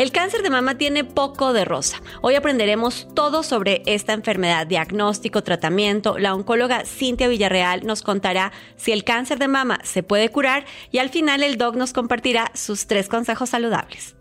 El cáncer de mama tiene poco de rosa. Hoy aprenderemos todo sobre esta enfermedad, diagnóstico, tratamiento. La oncóloga Cintia Villarreal nos contará si el cáncer de mama se puede curar y al final el doc nos compartirá sus tres consejos saludables.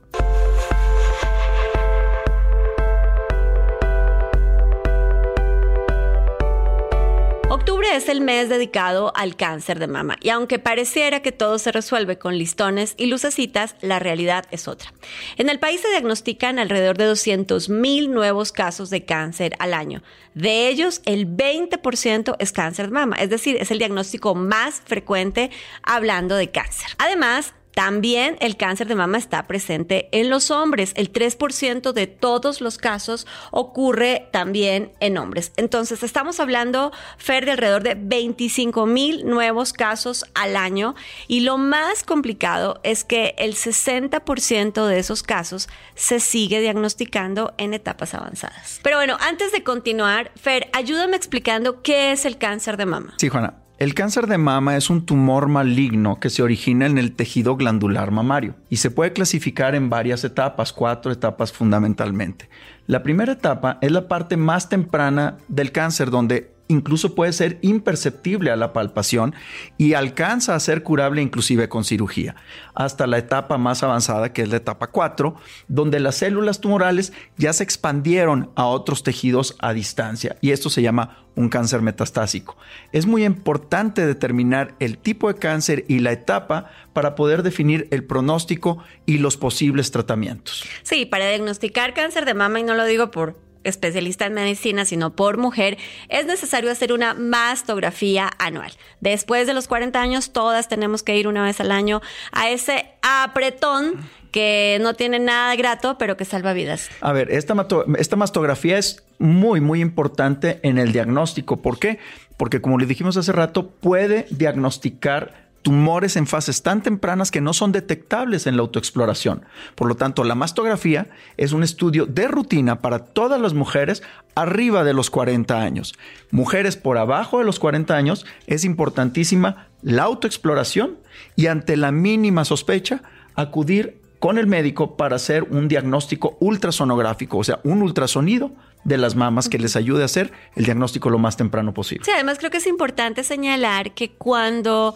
Octubre es el mes dedicado al cáncer de mama y aunque pareciera que todo se resuelve con listones y lucecitas, la realidad es otra. En el país se diagnostican alrededor de 200 mil nuevos casos de cáncer al año. De ellos, el 20% es cáncer de mama, es decir, es el diagnóstico más frecuente hablando de cáncer. Además, también el cáncer de mama está presente en los hombres. El 3% de todos los casos ocurre también en hombres. Entonces, estamos hablando, Fer, de alrededor de 25 mil nuevos casos al año. Y lo más complicado es que el 60% de esos casos se sigue diagnosticando en etapas avanzadas. Pero bueno, antes de continuar, Fer, ayúdame explicando qué es el cáncer de mama. Sí, Juana. El cáncer de mama es un tumor maligno que se origina en el tejido glandular mamario y se puede clasificar en varias etapas, cuatro etapas fundamentalmente. La primera etapa es la parte más temprana del cáncer donde incluso puede ser imperceptible a la palpación y alcanza a ser curable inclusive con cirugía, hasta la etapa más avanzada que es la etapa 4, donde las células tumorales ya se expandieron a otros tejidos a distancia y esto se llama un cáncer metastásico. Es muy importante determinar el tipo de cáncer y la etapa para poder definir el pronóstico y los posibles tratamientos. Sí, para diagnosticar cáncer de mama, y no lo digo por especialista en medicina, sino por mujer, es necesario hacer una mastografía anual. Después de los 40 años, todas tenemos que ir una vez al año a ese apretón que no tiene nada grato, pero que salva vidas. A ver, esta, esta mastografía es muy, muy importante en el diagnóstico. ¿Por qué? Porque como le dijimos hace rato, puede diagnosticar tumores en fases tan tempranas que no son detectables en la autoexploración. Por lo tanto, la mastografía es un estudio de rutina para todas las mujeres arriba de los 40 años. Mujeres por abajo de los 40 años es importantísima la autoexploración y ante la mínima sospecha acudir con el médico para hacer un diagnóstico ultrasonográfico, o sea, un ultrasonido de las mamas que les ayude a hacer el diagnóstico lo más temprano posible. Sí, además creo que es importante señalar que cuando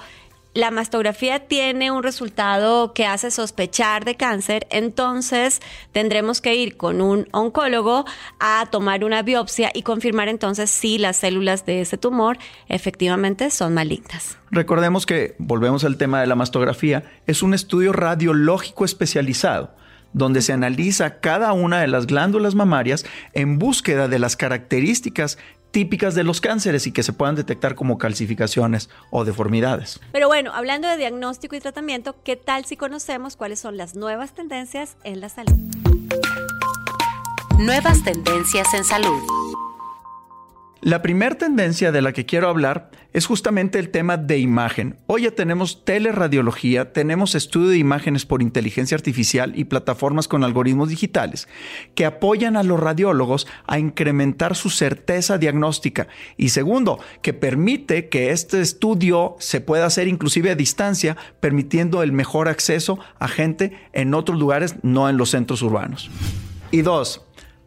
la mastografía tiene un resultado que hace sospechar de cáncer, entonces tendremos que ir con un oncólogo a tomar una biopsia y confirmar entonces si las células de ese tumor efectivamente son malignas. Recordemos que, volvemos al tema de la mastografía, es un estudio radiológico especializado donde se analiza cada una de las glándulas mamarias en búsqueda de las características típicas de los cánceres y que se puedan detectar como calcificaciones o deformidades. Pero bueno, hablando de diagnóstico y tratamiento, ¿qué tal si conocemos cuáles son las nuevas tendencias en la salud? Nuevas tendencias en salud. La primera tendencia de la que quiero hablar es justamente el tema de imagen. Hoy ya tenemos teleradiología, tenemos estudio de imágenes por inteligencia artificial y plataformas con algoritmos digitales que apoyan a los radiólogos a incrementar su certeza diagnóstica. Y segundo, que permite que este estudio se pueda hacer inclusive a distancia, permitiendo el mejor acceso a gente en otros lugares, no en los centros urbanos. Y dos,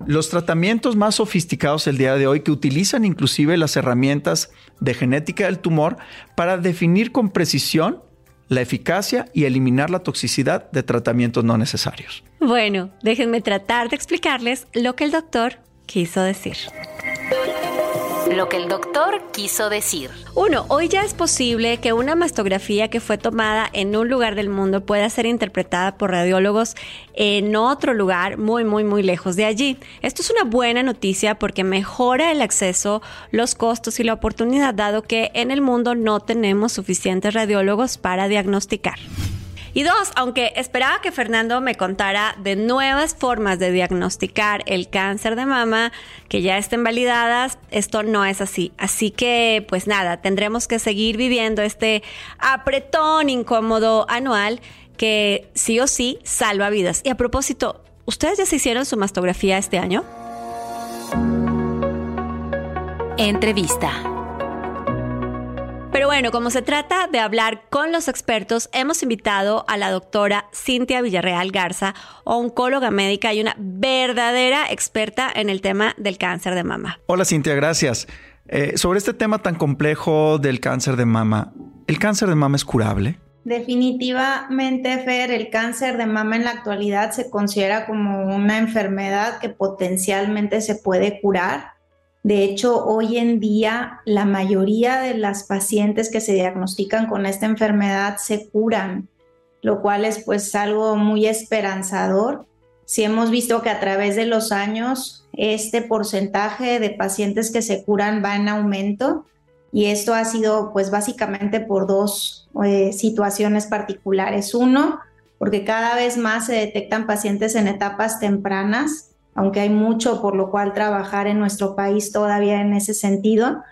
los tratamientos más sofisticados el día de hoy que utilizan inclusive las herramientas de genética del tumor para definir con precisión la eficacia y eliminar la toxicidad de tratamientos no necesarios. Bueno, déjenme tratar de explicarles lo que el doctor quiso decir. Lo que el doctor quiso decir. Uno, hoy ya es posible que una mastografía que fue tomada en un lugar del mundo pueda ser interpretada por radiólogos en otro lugar muy, muy, muy lejos de allí. Esto es una buena noticia porque mejora el acceso, los costos y la oportunidad, dado que en el mundo no tenemos suficientes radiólogos para diagnosticar. Y dos, aunque esperaba que Fernando me contara de nuevas formas de diagnosticar el cáncer de mama que ya estén validadas, esto no es así. Así que, pues nada, tendremos que seguir viviendo este apretón incómodo anual que sí o sí salva vidas. Y a propósito, ¿ustedes ya se hicieron su mastografía este año? Entrevista. Pero bueno, como se trata de hablar con los expertos, hemos invitado a la doctora Cintia Villarreal Garza, oncóloga médica y una verdadera experta en el tema del cáncer de mama. Hola Cintia, gracias. Eh, sobre este tema tan complejo del cáncer de mama, ¿el cáncer de mama es curable? Definitivamente, Fer, el cáncer de mama en la actualidad se considera como una enfermedad que potencialmente se puede curar. De hecho, hoy en día la mayoría de las pacientes que se diagnostican con esta enfermedad se curan, lo cual es pues algo muy esperanzador. Si hemos visto que a través de los años este porcentaje de pacientes que se curan va en aumento y esto ha sido pues básicamente por dos eh, situaciones particulares. Uno, porque cada vez más se detectan pacientes en etapas tempranas aunque hay mucho por lo cual trabajar en nuestro país todavía en ese sentido.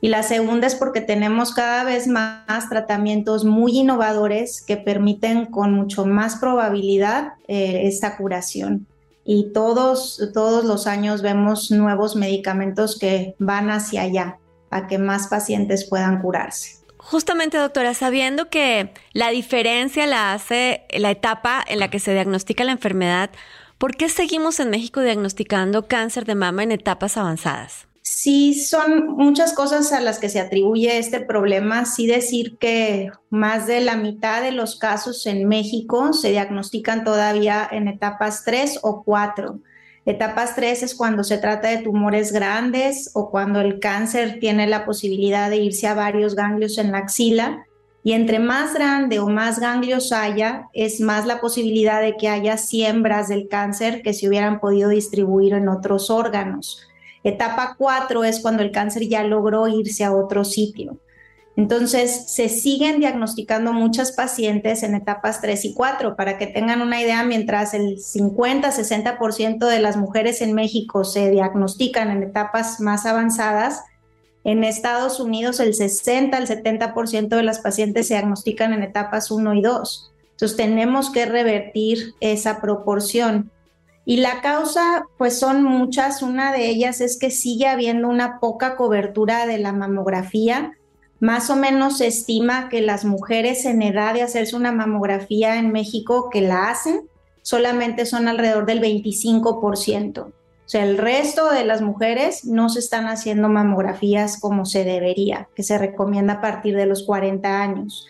Y la segunda es porque tenemos cada vez más tratamientos muy innovadores que permiten con mucho más probabilidad eh, esta curación. Y todos, todos los años vemos nuevos medicamentos que van hacia allá, a que más pacientes puedan curarse. Justamente, doctora, sabiendo que la diferencia la hace la etapa en la que se diagnostica la enfermedad, ¿Por qué seguimos en México diagnosticando cáncer de mama en etapas avanzadas? Sí, son muchas cosas a las que se atribuye este problema. Sí decir que más de la mitad de los casos en México se diagnostican todavía en etapas 3 o 4. Etapas 3 es cuando se trata de tumores grandes o cuando el cáncer tiene la posibilidad de irse a varios ganglios en la axila. Y entre más grande o más ganglios haya, es más la posibilidad de que haya siembras del cáncer que se hubieran podido distribuir en otros órganos. Etapa 4 es cuando el cáncer ya logró irse a otro sitio. Entonces, se siguen diagnosticando muchas pacientes en etapas 3 y 4. Para que tengan una idea, mientras el 50-60% de las mujeres en México se diagnostican en etapas más avanzadas, en Estados Unidos el 60 al 70% de las pacientes se diagnostican en etapas 1 y 2. Entonces tenemos que revertir esa proporción. Y la causa, pues son muchas. Una de ellas es que sigue habiendo una poca cobertura de la mamografía. Más o menos se estima que las mujeres en edad de hacerse una mamografía en México que la hacen solamente son alrededor del 25% sea, el resto de las mujeres no se están haciendo mamografías como se debería, que se recomienda a partir de los 40 años.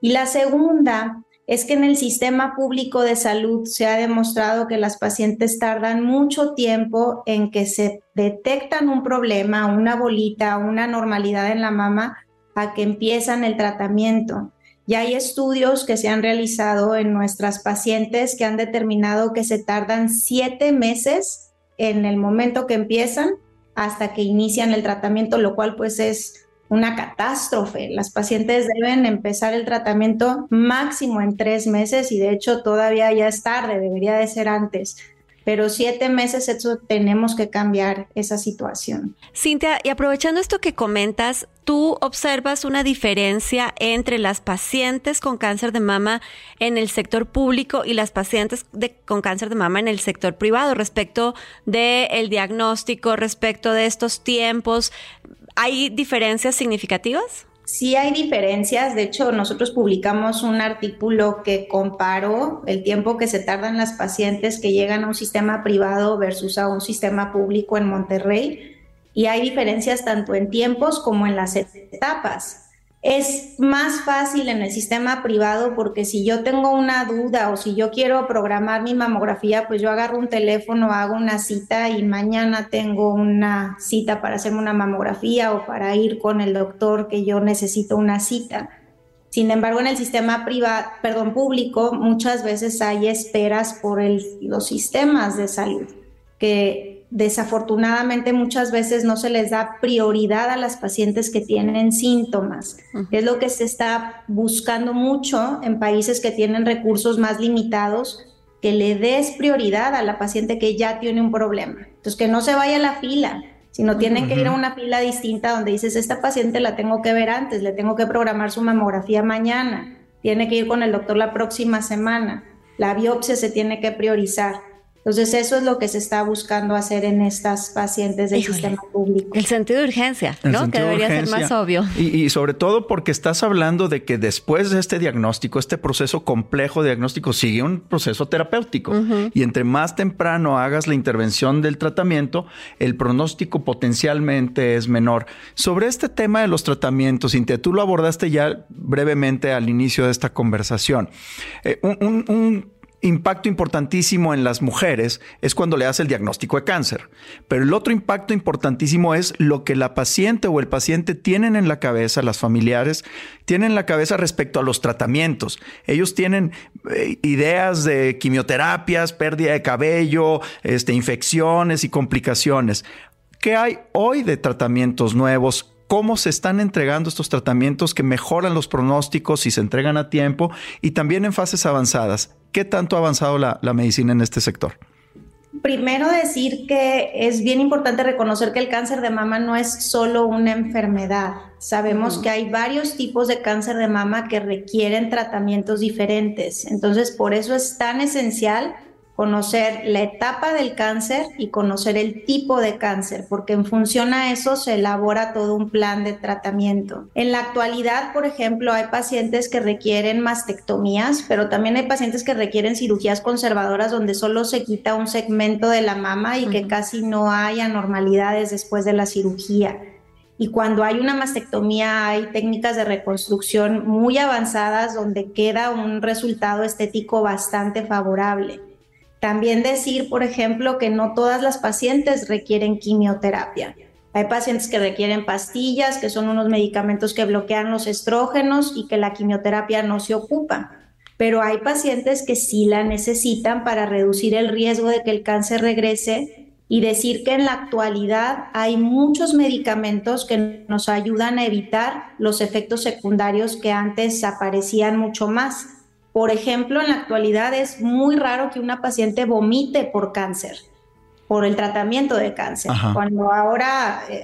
Y la segunda es que en el sistema público de salud se ha demostrado que las pacientes tardan mucho tiempo en que se detectan un problema, una bolita, una normalidad en la mama, a que empiezan el tratamiento. Ya hay estudios que se han realizado en nuestras pacientes que han determinado que se tardan siete meses en el momento que empiezan hasta que inician el tratamiento, lo cual pues es una catástrofe. Las pacientes deben empezar el tratamiento máximo en tres meses y de hecho todavía ya es tarde, debería de ser antes pero siete meses eso tenemos que cambiar esa situación. Cintia, y aprovechando esto que comentas, ¿tú observas una diferencia entre las pacientes con cáncer de mama en el sector público y las pacientes con cáncer de mama en el sector privado respecto del diagnóstico, respecto de estos tiempos? ¿Hay diferencias significativas? Sí hay diferencias, de hecho nosotros publicamos un artículo que comparó el tiempo que se tardan las pacientes que llegan a un sistema privado versus a un sistema público en Monterrey y hay diferencias tanto en tiempos como en las etapas. Es más fácil en el sistema privado porque si yo tengo una duda o si yo quiero programar mi mamografía, pues yo agarro un teléfono, hago una cita y mañana tengo una cita para hacerme una mamografía o para ir con el doctor que yo necesito una cita. Sin embargo, en el sistema privado, perdón, público, muchas veces hay esperas por los sistemas de salud que desafortunadamente muchas veces no se les da prioridad a las pacientes que tienen síntomas. Es lo que se está buscando mucho en países que tienen recursos más limitados, que le des prioridad a la paciente que ya tiene un problema. Entonces, que no se vaya a la fila, sino tienen que ir a una fila distinta donde dices, esta paciente la tengo que ver antes, le tengo que programar su mamografía mañana, tiene que ir con el doctor la próxima semana, la biopsia se tiene que priorizar Entonces, eso es lo que se está buscando hacer en estas pacientes del sistema público. El sentido de urgencia, ¿no? que debería ser más obvio. Y, sobre todo porque estás hablando de que después de este diagnóstico, este proceso complejo de diagnóstico, sigue un proceso terapéutico. Y entre más temprano hagas la intervención del tratamiento, el pronóstico potencialmente es menor. Sobre este tema de los tratamientos, Cintia, tú lo abordaste ya brevemente al inicio de esta conversación. Eh, un impacto importantísimo en las mujeres es cuando le hace el diagnóstico de cáncer. Pero el otro impacto importantísimo es lo que la paciente o el paciente tienen en la cabeza, las familiares tienen en la cabeza respecto a los tratamientos. Ellos tienen eh, ideas de quimioterapias, pérdida de cabello, este, infecciones y complicaciones. ¿Qué hay hoy de tratamientos nuevos? cómo se están entregando estos tratamientos que mejoran los pronósticos si se entregan a tiempo y también en fases avanzadas. ¿Qué tanto ha avanzado la, medicina en este sector? Primero decir que es bien importante reconocer que el cáncer de mama no es solo una enfermedad. Sabemos que hay varios tipos de cáncer de mama que requieren tratamientos diferentes. Entonces, por eso es tan esencial conocer la etapa del cáncer y conocer el tipo de cáncer, porque en función a eso se elabora todo un plan de tratamiento. En la actualidad, por ejemplo, hay pacientes que requieren mastectomías, pero también hay pacientes que requieren cirugías conservadoras donde solo se quita un segmento de la mama y que casi no hay anormalidades después de la cirugía. Y cuando hay una mastectomía hay técnicas de reconstrucción muy avanzadas donde queda un resultado estético bastante favorable. También decir, por ejemplo, que no todas las pacientes requieren quimioterapia. Hay pacientes que requieren pastillas, que son unos medicamentos que bloquean los estrógenos y que la quimioterapia no se ocupa. Pero hay pacientes que sí la necesitan para reducir el riesgo de que el cáncer regrese y decir que en la actualidad hay muchos medicamentos que nos ayudan a evitar los efectos secundarios que antes aparecían mucho más. Por ejemplo, en la actualidad es muy raro que una paciente vomite por cáncer, por el tratamiento de cáncer. Cuando ahora, eh,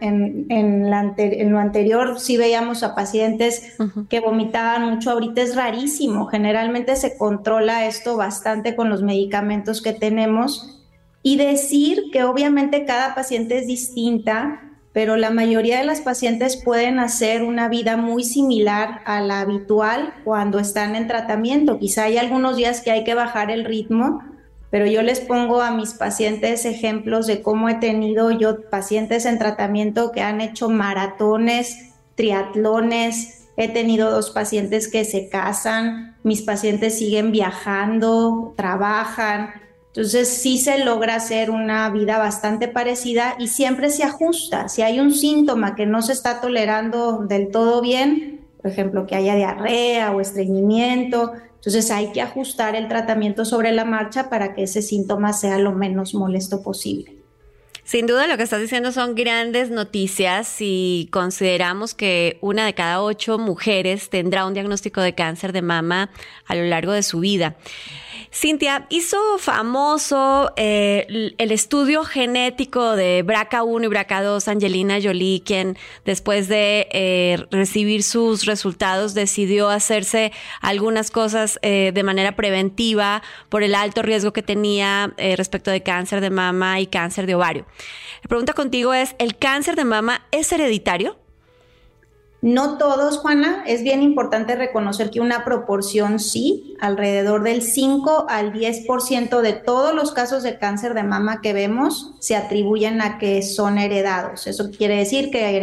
en, lo anterior, sí veíamos a pacientes que vomitaban mucho, ahorita es rarísimo. Generalmente se controla esto bastante con los medicamentos que tenemos. Y decir que obviamente cada paciente es distinta, pero la mayoría de las pacientes pueden hacer una vida muy similar a la habitual cuando están en tratamiento. Quizá hay algunos días que hay que bajar el ritmo, pero yo les pongo a mis pacientes ejemplos de cómo he tenido yo pacientes en tratamiento que han hecho maratones, triatlones, he tenido dos pacientes que se casan, mis pacientes siguen viajando, trabajan, entonces sí se logra hacer una vida bastante parecida y siempre se ajusta. Si hay un síntoma que no se está tolerando del todo bien, por ejemplo, que haya diarrea o estreñimiento, entonces hay que ajustar el tratamiento sobre la marcha para que ese síntoma sea lo menos molesto posible. Sin duda lo que estás diciendo son grandes noticias y consideramos que una de cada ocho mujeres tendrá un diagnóstico de cáncer de mama a lo largo de su vida. Cintia, hizo famoso eh, el estudio genético de BRCA1 y BRCA2, Angelina Jolie, quien después de eh, recibir sus resultados decidió hacerse algunas cosas eh, de manera preventiva por el alto riesgo que tenía respecto de cáncer de mama y cáncer de ovario. La pregunta contigo es, ¿el cáncer de mama es hereditario? No todos, Juana, es bien importante reconocer que una proporción sí, alrededor del 5 al 10% de todos los casos de cáncer de mama que vemos se atribuyen a que son heredados. Eso quiere decir que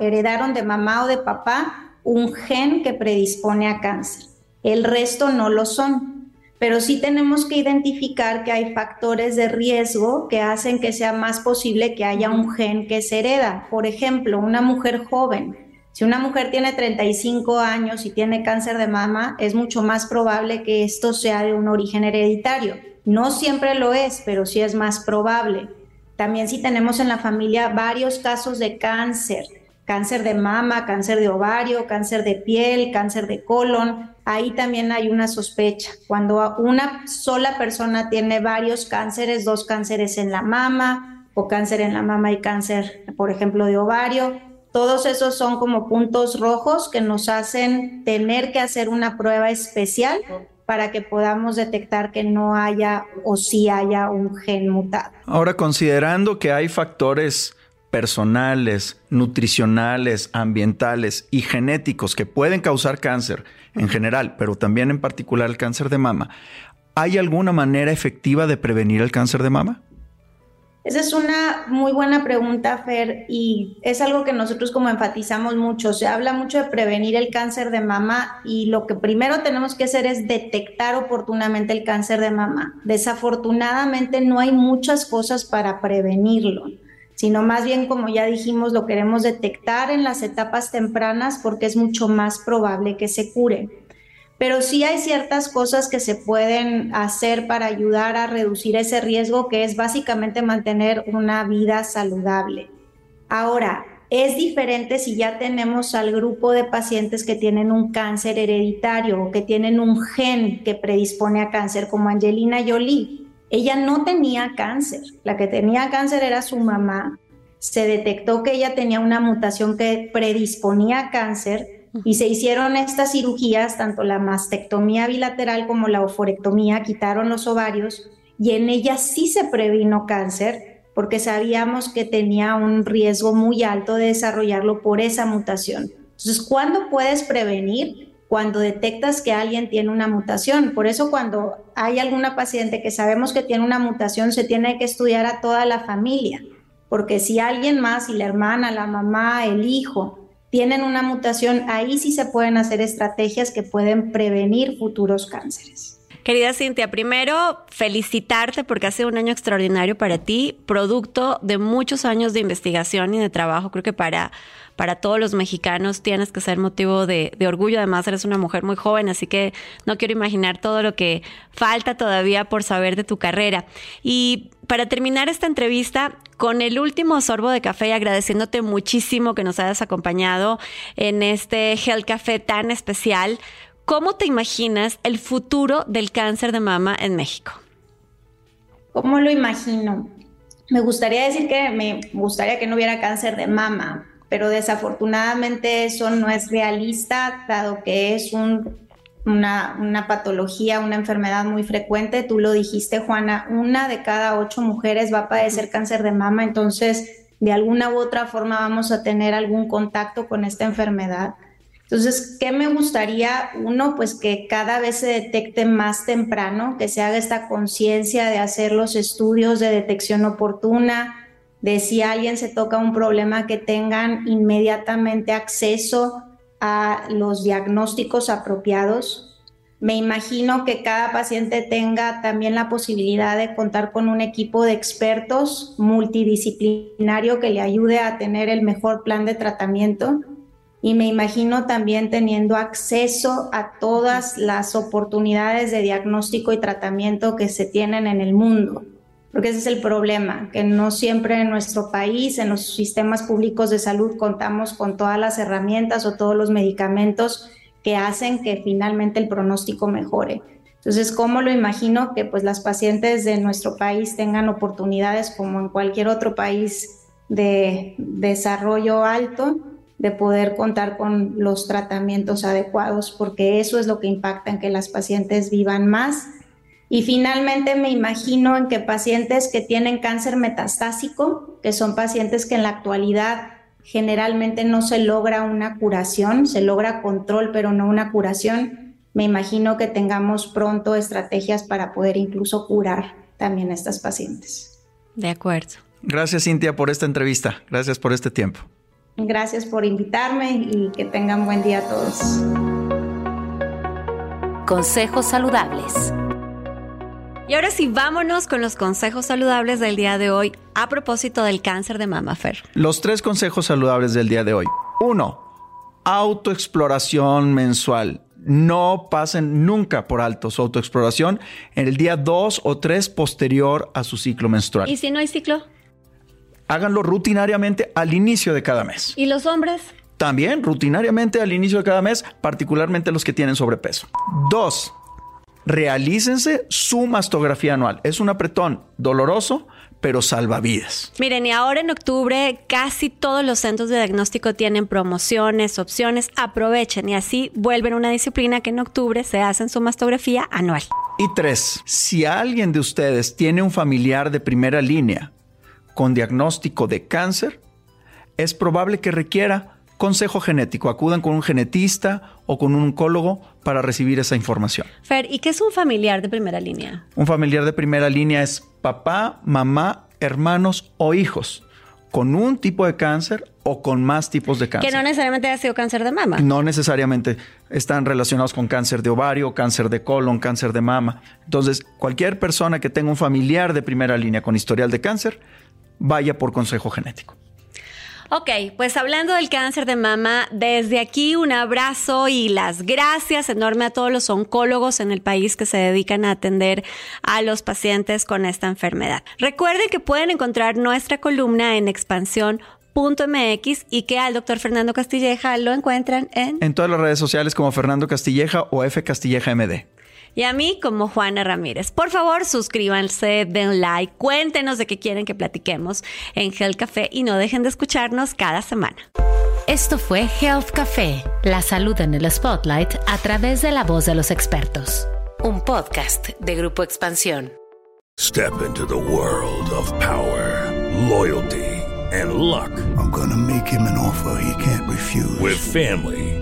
heredaron de mamá o de papá un gen que predispone a cáncer. El resto no lo son, pero sí tenemos que identificar que hay factores de riesgo que hacen que sea más posible que haya un gen que se hereda. Por ejemplo, una mujer joven si una mujer tiene 35 años y tiene cáncer de mama, es mucho más probable que esto sea de un origen hereditario. No siempre lo es, pero sí es más probable. También si tenemos en la familia varios casos de cáncer, cáncer de mama, cáncer de ovario, cáncer de piel, cáncer de colon, ahí también hay una sospecha. Cuando una sola persona tiene varios cánceres, dos cánceres en la mama o cáncer en la mama y cáncer, por ejemplo, de ovario, todos esos son como puntos rojos que nos hacen tener que hacer una prueba especial para que podamos detectar que no haya o sí haya un gen mutado. Ahora, considerando que hay factores personales, nutricionales, ambientales y genéticos que pueden causar cáncer en general, pero también en particular el cáncer de mama, ¿hay alguna manera efectiva de prevenir el cáncer de mama? Esa es una muy buena pregunta, Fer, y es algo que nosotros como enfatizamos mucho. Se habla mucho de prevenir el cáncer de mama y lo que primero tenemos que hacer es detectar oportunamente el cáncer de mama. Desafortunadamente no hay muchas cosas para prevenirlo, sino más bien, como ya dijimos, lo queremos detectar en las etapas tempranas porque es mucho más probable que se cure pero sí hay ciertas cosas que se pueden hacer para ayudar a reducir ese riesgo, que es básicamente mantener una vida saludable. Ahora, es diferente si ya tenemos al grupo de pacientes que tienen un cáncer hereditario o que tienen un gen que predispone a cáncer, como Angelina Jolie. Ella no tenía cáncer, la que tenía cáncer era su mamá. Se detectó que ella tenía una mutación que predisponía a cáncer y se hicieron estas cirugías, tanto la mastectomía bilateral como la oforectomía, quitaron los ovarios y en ella sí se previno cáncer porque sabíamos que tenía un riesgo muy alto de desarrollarlo por esa mutación. Entonces, ¿cuándo puedes prevenir? Cuando detectas que alguien tiene una mutación. Por eso cuando hay alguna paciente que sabemos que tiene una mutación, se tiene que estudiar a toda la familia, porque si alguien más, y la hermana, la mamá, el hijo, tienen una mutación, ahí sí se pueden hacer estrategias que pueden prevenir futuros cánceres. Querida Cintia, primero felicitarte porque ha sido un año extraordinario para ti, producto de muchos años de investigación y de trabajo. Creo que para, para todos los mexicanos tienes que ser motivo de, de, orgullo. Además, eres una mujer muy joven, así que no quiero imaginar todo lo que falta todavía por saber de tu carrera. Y para terminar esta entrevista, con el último sorbo de café y agradeciéndote muchísimo que nos hayas acompañado en este Health Café tan especial, ¿cómo te imaginas el futuro del cáncer de mama en México? ¿Cómo lo imagino? Me gustaría decir que me gustaría que no hubiera cáncer de mama, pero desafortunadamente eso no es realista, dado que es un una, patología, una enfermedad muy frecuente. Tú lo dijiste, Juana, una de cada ocho mujeres va a padecer cáncer de mama, entonces de alguna u otra forma vamos a tener algún contacto con esta enfermedad. Entonces, ¿qué me gustaría? Uno, pues que cada vez se detecte más temprano, que se haga esta conciencia de hacer los estudios de detección oportuna, de si alguien se toca un problema, que tengan inmediatamente acceso a los diagnósticos apropiados. Me imagino que cada paciente tenga también la posibilidad de contar con un equipo de expertos multidisciplinario que le ayude a tener el mejor plan de tratamiento. Y me imagino también teniendo acceso a todas las oportunidades de diagnóstico y tratamiento que se tienen en el mundo porque ese es el problema, que no siempre en nuestro país, en los sistemas públicos de salud, contamos con todas las herramientas o todos los medicamentos que hacen que finalmente el pronóstico mejore. Entonces, ¿cómo lo imagino? Que pues las pacientes de nuestro país tengan oportunidades como en cualquier otro país de desarrollo alto, de poder contar con los tratamientos adecuados, porque eso es lo que impacta en que las pacientes vivan más y finalmente me imagino en que pacientes que tienen cáncer metastásico, que son pacientes que en la actualidad generalmente no se logra una curación, se logra control, pero no una curación, me imagino que tengamos pronto estrategias para poder incluso curar también a estas pacientes. De acuerdo. Gracias Cintia por esta entrevista, gracias por este tiempo. Gracias por invitarme y que tengan buen día a todos. Consejos saludables. Y ahora sí, vámonos con los consejos saludables del día de hoy a propósito del cáncer de mama, Fer. Los tres consejos saludables del día de hoy. Uno, autoexploración mensual. No pasen nunca por alto su autoexploración en el día 2 o 3 posterior a su ciclo menstrual. ¿Y si no hay ciclo? Háganlo rutinariamente al inicio de cada mes. ¿Y los hombres? También rutinariamente al inicio de cada mes, particularmente los que tienen sobrepeso. Dos, realícense su mastografía anual. Es un apretón doloroso, pero salvavidas. Miren, y ahora en octubre casi todos los centros de diagnóstico tienen promociones, opciones. Aprovechen y así vuelven una disciplina que en octubre se hace en su mastografía anual. Y tres, si alguien de ustedes tiene un familiar de primera línea con diagnóstico de cáncer, es probable que requiera consejo genético. Acudan con un genetista o con un oncólogo para recibir esa información. Fer, ¿y qué es un familiar de primera línea? Un familiar de primera línea es papá, mamá, hermanos o hijos con un tipo de cáncer o con más tipos de cáncer. Que no necesariamente ha sido cáncer de mama. No necesariamente están relacionados con cáncer de ovario, cáncer de colon, cáncer de mama. Entonces, cualquier persona que tenga un familiar de primera línea con historial de cáncer, vaya por consejo genético. Ok, pues hablando del cáncer de mama, desde aquí un abrazo y las gracias enorme a todos los oncólogos en el país que se dedican a atender a los pacientes con esta enfermedad. Recuerden que pueden encontrar nuestra columna en expansión.mx y que al doctor Fernando Castilleja lo encuentran en... En todas las redes sociales como Fernando Castilleja o F Castilleja MD y a mí como Juana Ramírez. Por favor, suscríbanse, den like, cuéntenos de qué quieren que platiquemos en Health Café y no dejen de escucharnos cada semana. Esto fue Health Café, la salud en el spotlight a través de la voz de los expertos. Un podcast de Grupo Expansión. Step into the world of power, loyalty and luck. I'm gonna make him an offer he can't refuse. With family,